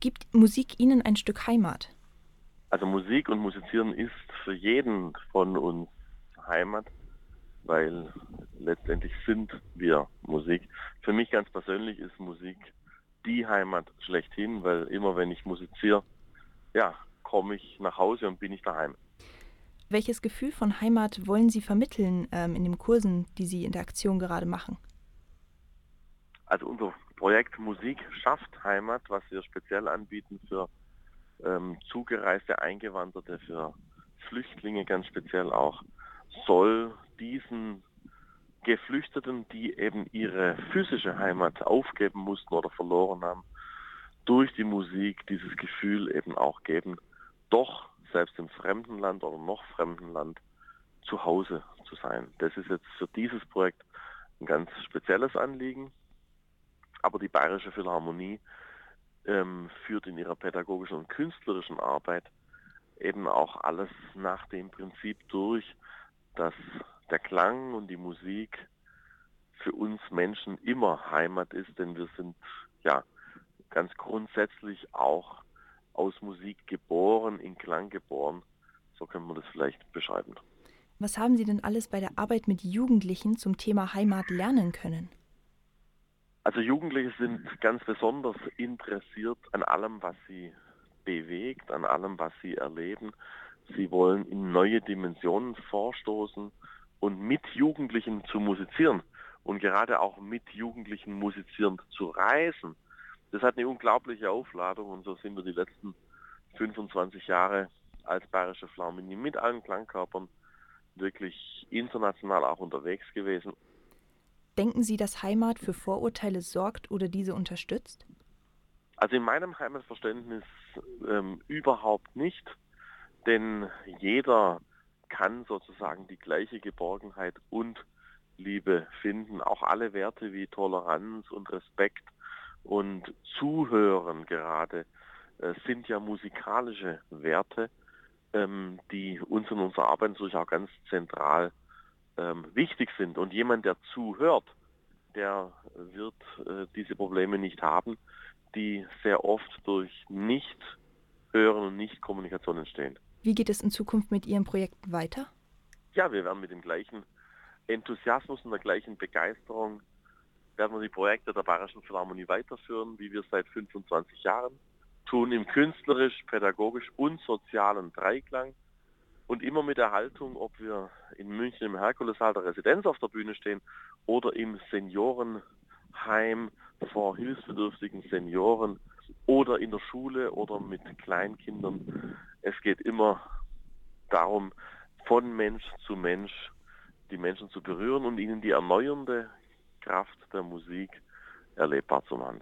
Gibt Musik Ihnen ein Stück Heimat? Also Musik und Musizieren ist für jeden von uns Heimat, weil letztendlich sind wir Musik. Für mich ganz persönlich ist Musik die Heimat schlechthin, weil immer wenn ich musiziere, ja, komme ich nach Hause und bin ich daheim. Welches Gefühl von Heimat wollen Sie vermitteln ähm, in den Kursen, die Sie in der Aktion gerade machen? Also unser Projekt Musik schafft Heimat, was wir speziell anbieten für ähm, zugereiste Eingewanderte, für Flüchtlinge ganz speziell auch, soll diesen Geflüchteten, die eben ihre physische Heimat aufgeben mussten oder verloren haben, durch die Musik dieses Gefühl eben auch geben, doch selbst im fremden Land oder noch fremden Land zu Hause zu sein. Das ist jetzt für dieses Projekt ein ganz spezielles Anliegen. Aber die Bayerische Philharmonie ähm, führt in ihrer pädagogischen und künstlerischen Arbeit eben auch alles nach dem Prinzip durch, dass der Klang und die Musik für uns Menschen immer Heimat ist, denn wir sind ja ganz grundsätzlich auch aus Musik geboren, in Klang geboren. So können wir das vielleicht beschreiben. Was haben Sie denn alles bei der Arbeit mit Jugendlichen zum Thema Heimat lernen können? Also Jugendliche sind ganz besonders interessiert an allem, was sie bewegt, an allem, was sie erleben. Sie wollen in neue Dimensionen vorstoßen und mit Jugendlichen zu musizieren und gerade auch mit Jugendlichen musizierend zu reisen das hat eine unglaubliche Aufladung und so sind wir die letzten 25 Jahre als Bayerische Philharmonie mit allen Klangkörpern wirklich international auch unterwegs gewesen. Denken Sie, dass Heimat für Vorurteile sorgt oder diese unterstützt? Also in meinem Heimatverständnis ähm, überhaupt nicht, denn jeder kann sozusagen die gleiche Geborgenheit und Liebe finden. Auch alle Werte wie Toleranz und Respekt und Zuhören gerade äh, sind ja musikalische Werte, ähm, die uns in unserer Arbeit natürlich auch ganz zentral ähm, wichtig sind. Und jemand, der zuhört, der wird äh, diese Probleme nicht haben, die sehr oft durch Nicht-Hören und Nicht-Kommunikation entstehen. Wie geht es in Zukunft mit Ihren Projekten weiter? Ja, wir werden mit dem gleichen Enthusiasmus und der gleichen Begeisterung werden wir die Projekte der Bayerischen Philharmonie weiterführen, wie wir seit 25 Jahren tun, im künstlerisch, pädagogisch und sozialen Dreiklang und immer mit der Haltung, ob wir in München im Herkulessaal der Residenz auf der Bühne stehen oder im Seniorenheim vor hilfsbedürftigen Senioren oder in der Schule oder mit Kleinkindern. Es geht immer darum, von Mensch zu Mensch die Menschen zu berühren und ihnen die erneuernde Kraft der Musik erlebbar zu machen.